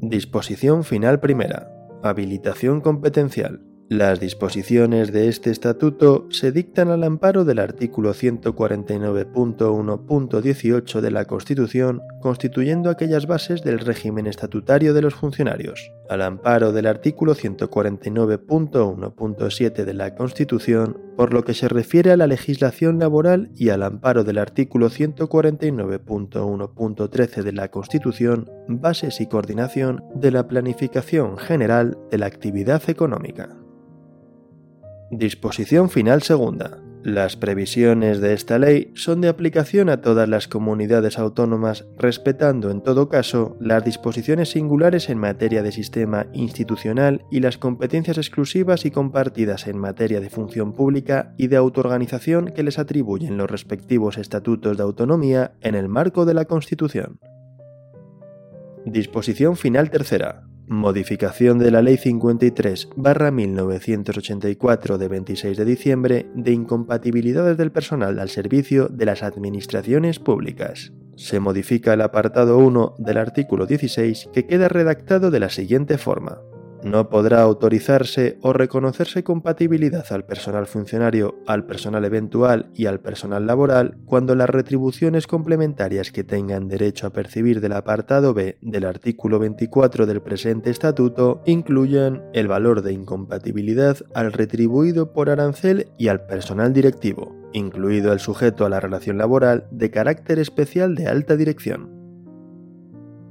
Disposición final primera. Habilitación competencial. Las disposiciones de este estatuto se dictan al amparo del artículo 149.1.18 de la Constitución, constituyendo aquellas bases del régimen estatutario de los funcionarios, al amparo del artículo 149.1.7 de la Constitución, por lo que se refiere a la legislación laboral y al amparo del artículo 149.1.13 de la Constitución, bases y coordinación de la planificación general de la actividad económica. Disposición final segunda. Las previsiones de esta ley son de aplicación a todas las comunidades autónomas, respetando en todo caso las disposiciones singulares en materia de sistema institucional y las competencias exclusivas y compartidas en materia de función pública y de autoorganización que les atribuyen los respectivos estatutos de autonomía en el marco de la Constitución. Disposición final tercera. Modificación de la Ley 53-1984 de 26 de diciembre de incompatibilidades del personal al servicio de las administraciones públicas. Se modifica el apartado 1 del artículo 16 que queda redactado de la siguiente forma. No podrá autorizarse o reconocerse compatibilidad al personal funcionario, al personal eventual y al personal laboral cuando las retribuciones complementarias que tengan derecho a percibir del apartado B del artículo 24 del presente estatuto incluyan el valor de incompatibilidad al retribuido por arancel y al personal directivo, incluido el sujeto a la relación laboral de carácter especial de alta dirección.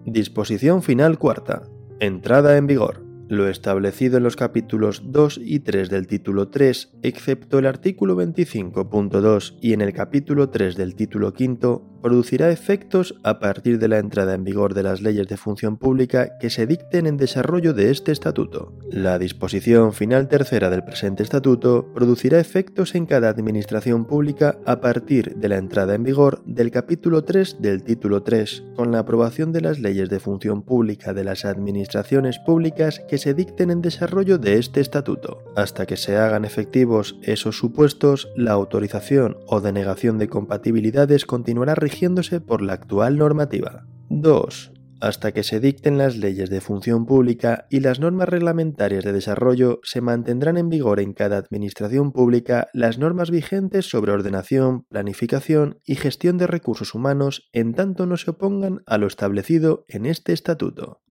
Disposición final cuarta. Entrada en vigor. Lo establecido en los capítulos 2 y 3 del título 3, excepto el artículo 25.2 y en el capítulo 3 del título 5, producirá efectos a partir de la entrada en vigor de las leyes de función pública que se dicten en desarrollo de este estatuto. La disposición final tercera del presente estatuto producirá efectos en cada administración pública a partir de la entrada en vigor del capítulo 3 del título 3, con la aprobación de las leyes de función pública de las administraciones públicas que se dicten en desarrollo de este estatuto. Hasta que se hagan efectivos esos supuestos, la autorización o denegación de compatibilidades continuará por la actual normativa. 2. Hasta que se dicten las leyes de función pública y las normas reglamentarias de desarrollo, se mantendrán en vigor en cada administración pública las normas vigentes sobre ordenación, planificación y gestión de recursos humanos en tanto no se opongan a lo establecido en este estatuto.